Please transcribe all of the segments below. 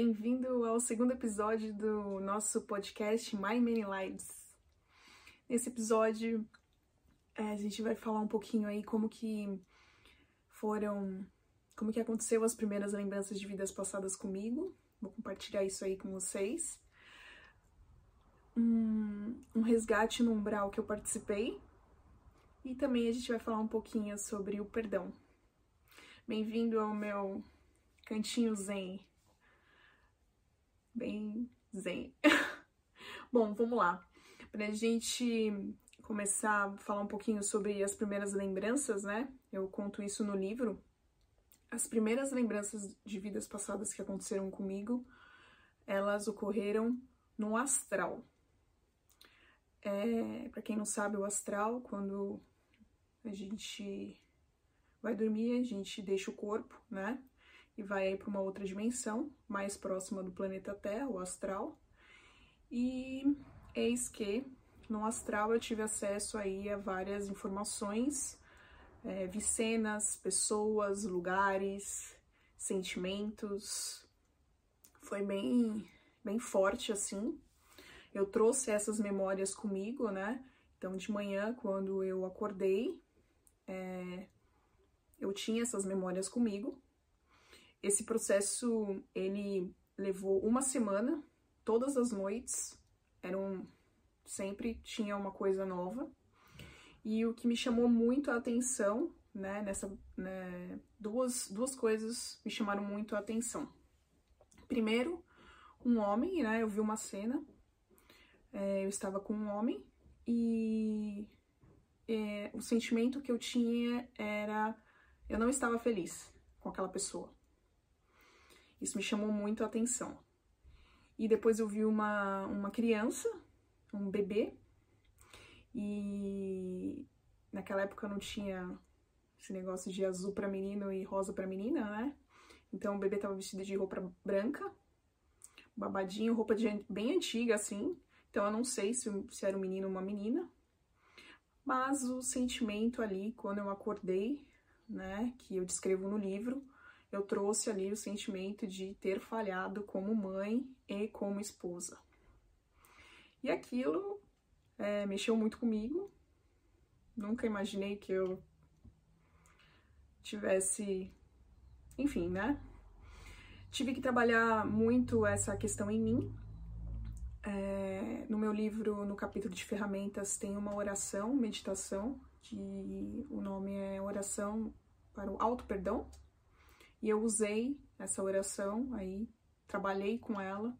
bem-vindo ao segundo episódio do nosso podcast My Many Lives. Nesse episódio, é, a gente vai falar um pouquinho aí como que foram, como que aconteceu as primeiras lembranças de vidas passadas comigo. Vou compartilhar isso aí com vocês. Um, um resgate no umbral que eu participei. E também a gente vai falar um pouquinho sobre o perdão. Bem-vindo ao meu cantinho zen. Bem zen. Bom, vamos lá. Para a gente começar a falar um pouquinho sobre as primeiras lembranças, né? Eu conto isso no livro. As primeiras lembranças de vidas passadas que aconteceram comigo, elas ocorreram no astral. É, para quem não sabe, o astral, quando a gente vai dormir, a gente deixa o corpo, né? E vai para uma outra dimensão, mais próxima do planeta Terra, o astral. E eis que no astral eu tive acesso aí a várias informações, é, vi cenas, pessoas, lugares, sentimentos. Foi bem, bem forte assim. Eu trouxe essas memórias comigo, né? Então, de manhã, quando eu acordei, é, eu tinha essas memórias comigo. Esse processo, ele levou uma semana, todas as noites, eram sempre tinha uma coisa nova. E o que me chamou muito a atenção, né, nessa, né, duas, duas coisas me chamaram muito a atenção. Primeiro, um homem, né, eu vi uma cena, é, eu estava com um homem e é, o sentimento que eu tinha era, eu não estava feliz com aquela pessoa. Isso me chamou muito a atenção. E depois eu vi uma, uma criança, um bebê, e naquela época não tinha esse negócio de azul para menino e rosa para menina, né? Então o bebê tava vestido de roupa branca, babadinho, roupa de, bem antiga assim. Então eu não sei se, se era um menino ou uma menina. Mas o sentimento ali, quando eu acordei, né, que eu descrevo no livro, eu trouxe ali o sentimento de ter falhado como mãe e como esposa. E aquilo é, mexeu muito comigo. Nunca imaginei que eu tivesse. Enfim, né? Tive que trabalhar muito essa questão em mim. É, no meu livro, no capítulo de ferramentas, tem uma oração, meditação, que o nome é Oração para o Auto Perdão. E eu usei essa oração aí, trabalhei com ela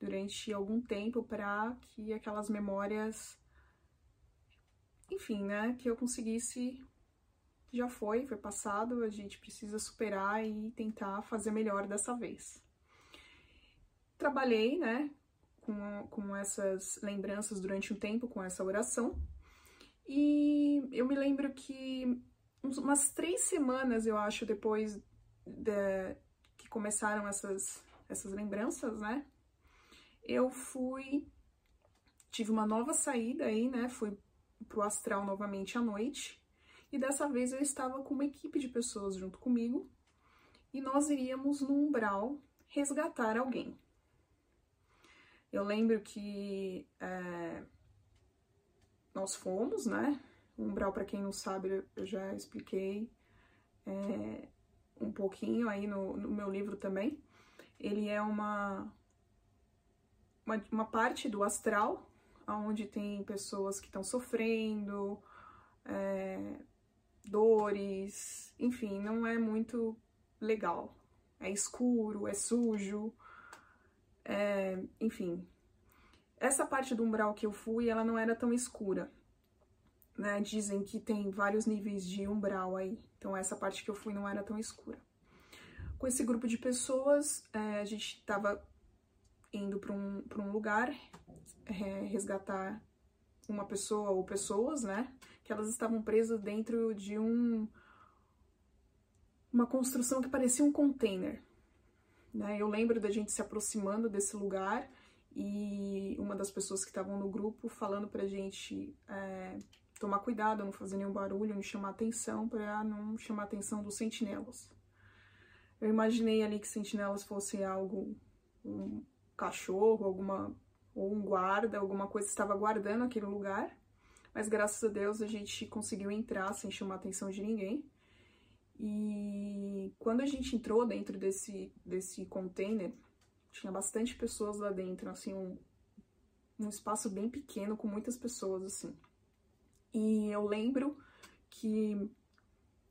durante algum tempo para que aquelas memórias, enfim, né, que eu conseguisse já foi, foi passado, a gente precisa superar e tentar fazer melhor dessa vez. Trabalhei, né, com, com essas lembranças durante um tempo, com essa oração, e eu me lembro que umas três semanas, eu acho, depois que começaram essas, essas lembranças, né? Eu fui, tive uma nova saída aí, né? Fui pro astral novamente à noite. E dessa vez eu estava com uma equipe de pessoas junto comigo e nós iríamos no umbral resgatar alguém. Eu lembro que é, nós fomos, né? O umbral, para quem não sabe, eu já expliquei. É, um pouquinho aí no, no meu livro também. Ele é uma, uma, uma parte do astral, onde tem pessoas que estão sofrendo, é, dores, enfim, não é muito legal. É escuro, é sujo, é, enfim. Essa parte do umbral que eu fui, ela não era tão escura. Né? Dizem que tem vários níveis de umbral aí. Então essa parte que eu fui não era tão escura. Com esse grupo de pessoas, é, a gente estava indo para um, um lugar é, resgatar uma pessoa ou pessoas, né? Que elas estavam presas dentro de um uma construção que parecia um container. Né? Eu lembro da gente se aproximando desse lugar e uma das pessoas que estavam no grupo falando pra gente é, tomar cuidado, não fazer nenhum barulho, não chamar atenção, para não chamar atenção dos sentinelas. Eu imaginei ali que sentinelas fosse algo um cachorro, alguma ou um guarda, alguma coisa estava guardando aquele lugar. Mas graças a Deus a gente conseguiu entrar sem chamar atenção de ninguém. E quando a gente entrou dentro desse, desse container, tinha bastante pessoas lá dentro, assim, um, um espaço bem pequeno com muitas pessoas, assim. E eu lembro que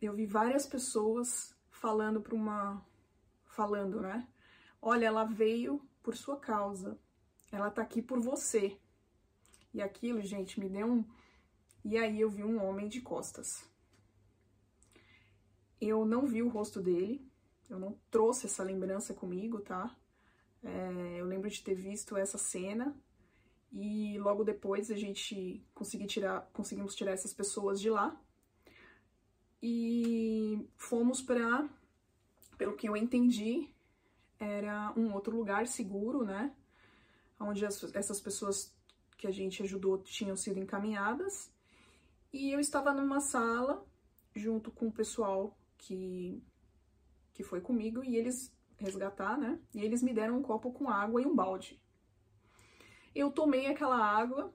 eu vi várias pessoas falando para uma. falando, né? Olha, ela veio por sua causa, ela tá aqui por você. E aquilo, gente, me deu um. E aí eu vi um homem de costas. Eu não vi o rosto dele, eu não trouxe essa lembrança comigo, tá? É, eu lembro de ter visto essa cena e logo depois a gente consegui tirar, conseguimos tirar essas pessoas de lá e fomos para, pelo que eu entendi, era um outro lugar seguro, né? Onde as, essas pessoas que a gente ajudou tinham sido encaminhadas. E eu estava numa sala junto com o pessoal que, que foi comigo e eles resgatar, né? E eles me deram um copo com água e um balde. Eu tomei aquela água,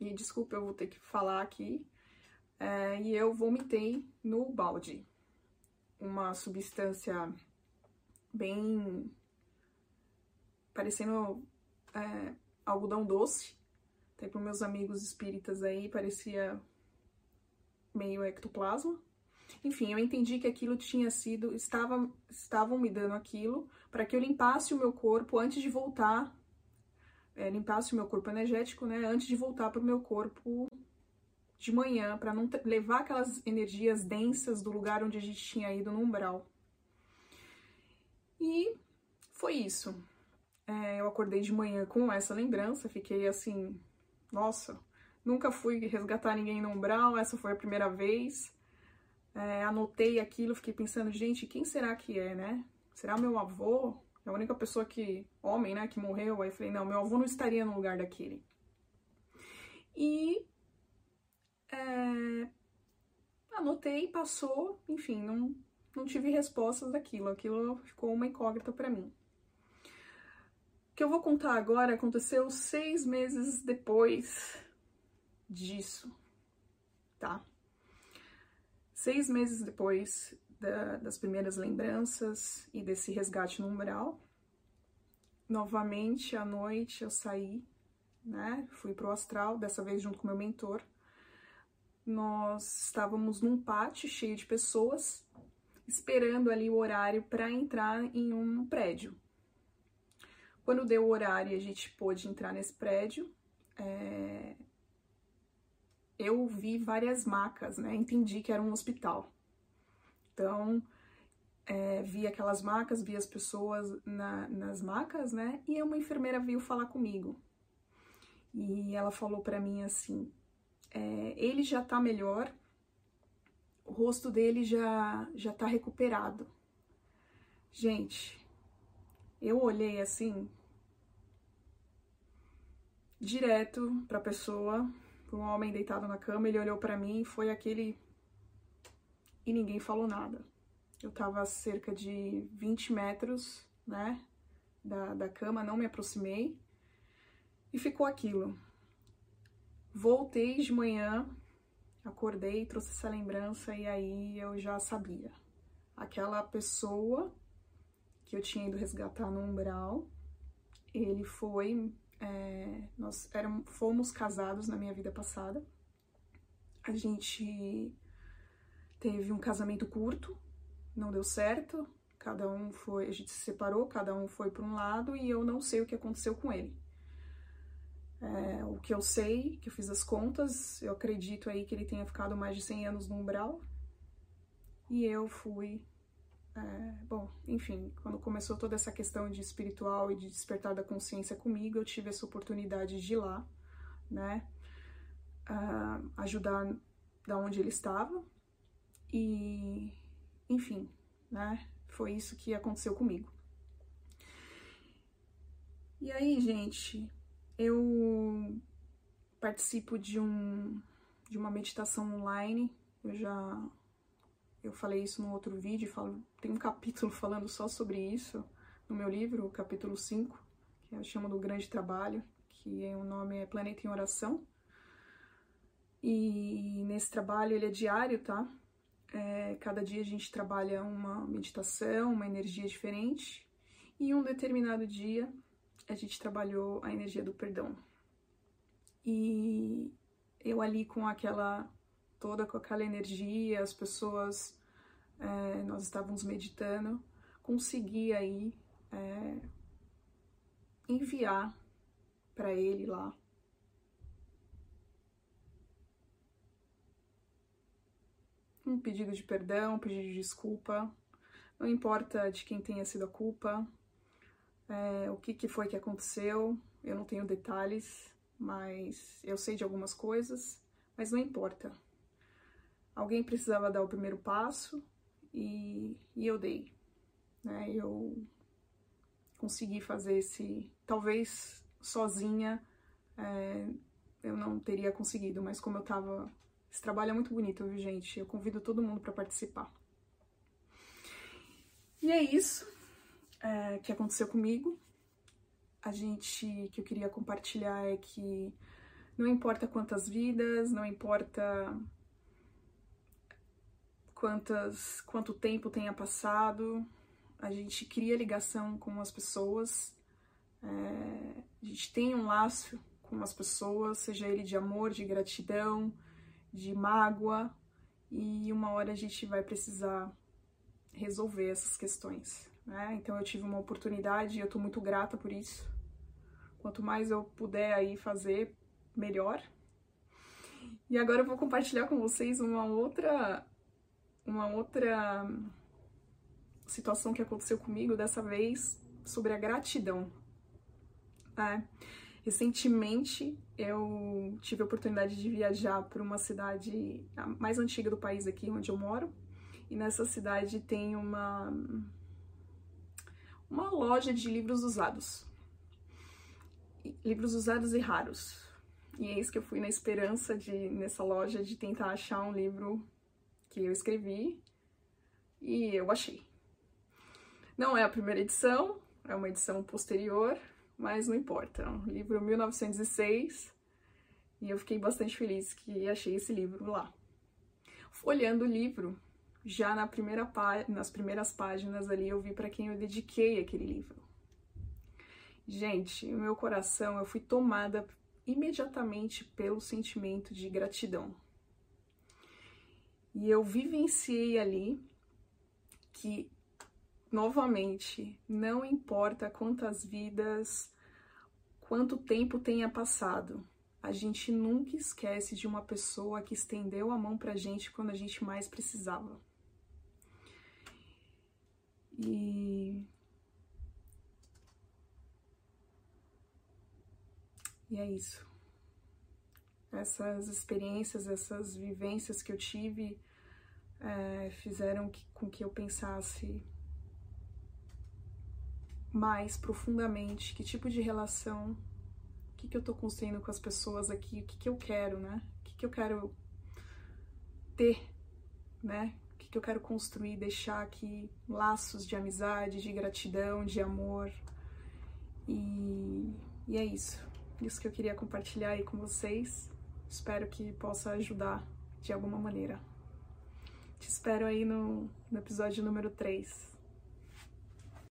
e desculpa, eu vou ter que falar aqui, é, e eu vomitei no balde. Uma substância bem parecendo é, algodão doce. Até para meus amigos espíritas aí, parecia meio ectoplasma. Enfim, eu entendi que aquilo tinha sido, estava, estavam me dando aquilo para que eu limpasse o meu corpo antes de voltar, é, limpasse o meu corpo energético, né, antes de voltar para o meu corpo de manhã, para não levar aquelas energias densas do lugar onde a gente tinha ido no umbral. E foi isso. É, eu acordei de manhã com essa lembrança, fiquei assim, nossa, nunca fui resgatar ninguém no umbral, essa foi a primeira vez. É, anotei aquilo, fiquei pensando, gente, quem será que é, né? Será meu avô? A única pessoa que, homem, né, que morreu. Aí falei, não, meu avô não estaria no lugar daquele. E é, anotei, passou, enfim, não, não tive respostas daquilo. Aquilo ficou uma incógnita para mim. O que eu vou contar agora aconteceu seis meses depois disso, tá? Seis meses depois da, das primeiras lembranças e desse resgate no umbral, novamente à noite eu saí, né? Fui pro astral, dessa vez junto com meu mentor. Nós estávamos num pátio cheio de pessoas, esperando ali o horário para entrar em um prédio. Quando deu o horário a gente pôde entrar nesse prédio, é, eu vi várias macas, né? Entendi que era um hospital. Então, é, vi aquelas macas, vi as pessoas na, nas macas, né? E uma enfermeira veio falar comigo. E ela falou para mim assim: é, ele já tá melhor, o rosto dele já, já tá recuperado. Gente, eu olhei assim, direto pra pessoa, um homem deitado na cama, ele olhou para mim e foi aquele. E ninguém falou nada. Eu tava a cerca de 20 metros, né, da, da cama, não me aproximei e ficou aquilo. Voltei de manhã, acordei, trouxe essa lembrança e aí eu já sabia. Aquela pessoa que eu tinha ido resgatar no umbral, ele foi é, nós eram, fomos casados na minha vida passada. A gente teve um casamento curto, não deu certo. Cada um foi, a gente se separou, cada um foi para um lado e eu não sei o que aconteceu com ele. É, o que eu sei, que eu fiz as contas, eu acredito aí que ele tenha ficado mais de 100 anos no umbral. E eu fui é, bom, enfim, quando começou toda essa questão de espiritual e de despertar da consciência comigo, eu tive essa oportunidade de ir lá, né, uh, ajudar da onde ele estava e, enfim, né, foi isso que aconteceu comigo. E aí, gente, eu participo de um de uma meditação online. Eu já eu falei isso no outro vídeo, falo, tem um capítulo falando só sobre isso no meu livro, o capítulo 5. que eu chamo do Grande Trabalho, que é, o nome é Planeta em Oração. E nesse trabalho ele é diário, tá? É, cada dia a gente trabalha uma meditação, uma energia diferente. E um determinado dia a gente trabalhou a energia do perdão. E eu ali com aquela toda com aquela energia, as pessoas é, nós estávamos meditando, consegui aí é, enviar para ele lá um pedido de perdão, um pedido de desculpa, não importa de quem tenha sido a culpa, é, o que, que foi que aconteceu, eu não tenho detalhes, mas eu sei de algumas coisas, mas não importa. Alguém precisava dar o primeiro passo e, e eu dei. Né? Eu consegui fazer esse. Talvez sozinha é, eu não teria conseguido, mas como eu tava. Esse trabalho é muito bonito, viu, gente? Eu convido todo mundo para participar. E é isso é, que aconteceu comigo. A gente que eu queria compartilhar é que não importa quantas vidas, não importa quantas, quanto tempo tenha passado, a gente cria ligação com as pessoas, é, a gente tem um laço com as pessoas, seja ele de amor, de gratidão, de mágoa, e uma hora a gente vai precisar resolver essas questões. Né? Então eu tive uma oportunidade e eu tô muito grata por isso. Quanto mais eu puder aí fazer, melhor. E agora eu vou compartilhar com vocês uma outra uma outra situação que aconteceu comigo, dessa vez sobre a gratidão. É, recentemente eu tive a oportunidade de viajar para uma cidade mais antiga do país aqui onde eu moro, e nessa cidade tem uma uma loja de livros usados. Livros usados e raros. E é isso que eu fui na esperança de nessa loja de tentar achar um livro que eu escrevi e eu achei. Não é a primeira edição, é uma edição posterior, mas não importa. É um livro 1906 e eu fiquei bastante feliz que achei esse livro lá. Folhando o livro, já na primeira nas primeiras páginas ali eu vi para quem eu dediquei aquele livro. Gente, o meu coração, eu fui tomada imediatamente pelo sentimento de gratidão. E eu vivenciei ali que, novamente, não importa quantas vidas, quanto tempo tenha passado, a gente nunca esquece de uma pessoa que estendeu a mão pra gente quando a gente mais precisava. E. E é isso. Essas experiências, essas vivências que eu tive é, fizeram que, com que eu pensasse mais profundamente que tipo de relação, o que, que eu tô construindo com as pessoas aqui, o que, que eu quero, né? O que, que eu quero ter, né? O que, que eu quero construir, deixar aqui laços de amizade, de gratidão, de amor. E, e é isso. Isso que eu queria compartilhar aí com vocês. Espero que possa ajudar de alguma maneira. Te espero aí no, no episódio número 3.